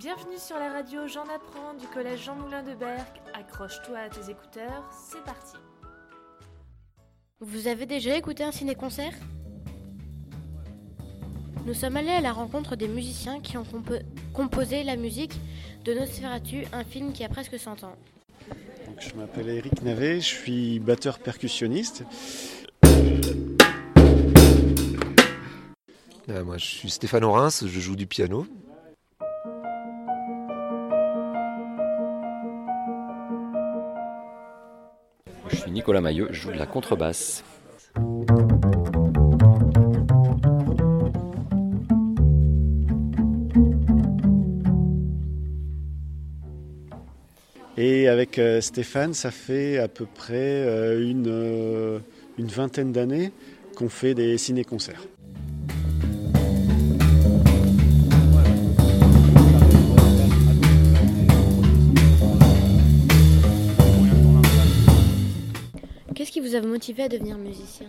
Bienvenue sur la radio J'en apprends du collège Jean Moulin de Berck. Accroche-toi à tes écouteurs, c'est parti. Vous avez déjà écouté un ciné-concert? Nous sommes allés à la rencontre des musiciens qui ont compo- composé la musique de Nosferatu, un film qui a presque 100 ans. Donc, je m'appelle Eric Navet, je suis batteur percussionniste. Euh, moi, je suis Stéphane Orens, je joue du piano. Je suis Nicolas Maillot, je joue de la contrebasse. Et avec euh, Stéphane, ça fait à peu près euh, une, euh, une vingtaine d'années qu'on fait des ciné-concerts. Qui vous a motivé à devenir musicien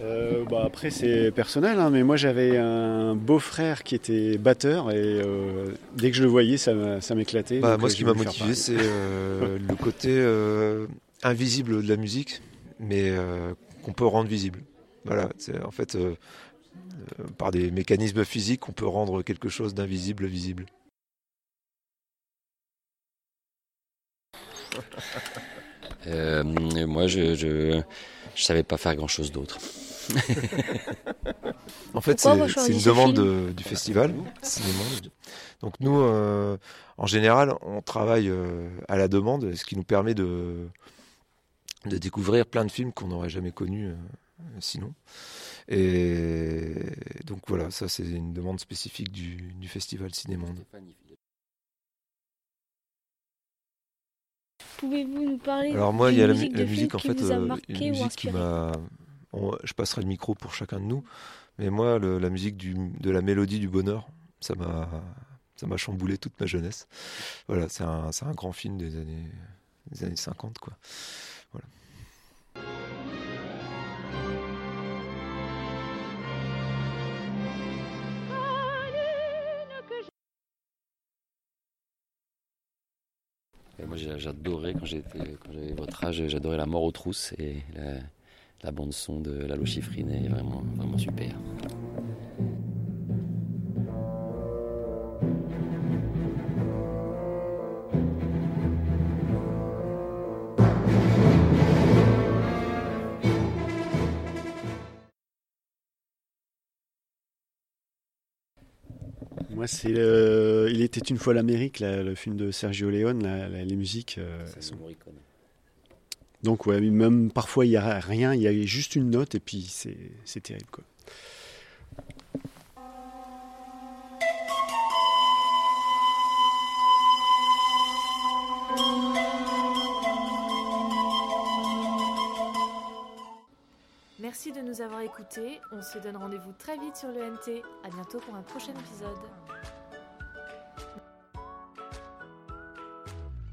Euh, bah, après, c'est personnel, hein, mais moi j'avais un beau-frère qui était batteur et euh, dès que je le voyais, ça, m'éclatait. Bah, moi, euh, ce qui m'a motivé, c'est euh, le côté euh, invisible de la musique, mais euh, qu'on peut rendre visible. Voilà, c'est en fait euh, euh, par des mécanismes physiques, on peut rendre quelque chose d'invisible visible. Euh, moi, je, je, je savais pas faire grand chose d'autre. En fait, c'est une demande de- du festival Cinémonde. Donc nous, euh, en général, on travaille euh, à la demande, ce qui nous permet de, de découvrir plein de films qu'on n'aurait jamais connus euh, sinon. Et donc voilà, ça c'est une demande spécifique du, du festival Cinémonde. Pouvez-vous nous parler Alors moi, il y a la, musique mu- de la film musique en qui fait, vous a euh, marqué une musique qui m'a. je passerai le micro pour chacun de nous, mais moi, le- la musique du, de la mélodie du bonheur, ça m'a, ça m'a chamboulé toute ma jeunesse. Voilà, c'est un, un grand film des années, des années 50, quoi. Voilà. Moi, j'adorais, quand j'avais votre âge, j'adorais La mort aux trousses et la, la bande-son de Lalo Schifrin est vraiment, vraiment super. Moi, c'est Il était une fois l'Amérique, le film de Sergio Leone, les musiques. euh, sont- Donc, ouais, même parfois, il n'y a rien, il y a juste une note et puis c'est c'est terrible, quoi. Merci de nous avoir écoutés. On se donne rendez-vous très vite sur le NT. À bientôt pour un prochain épisode.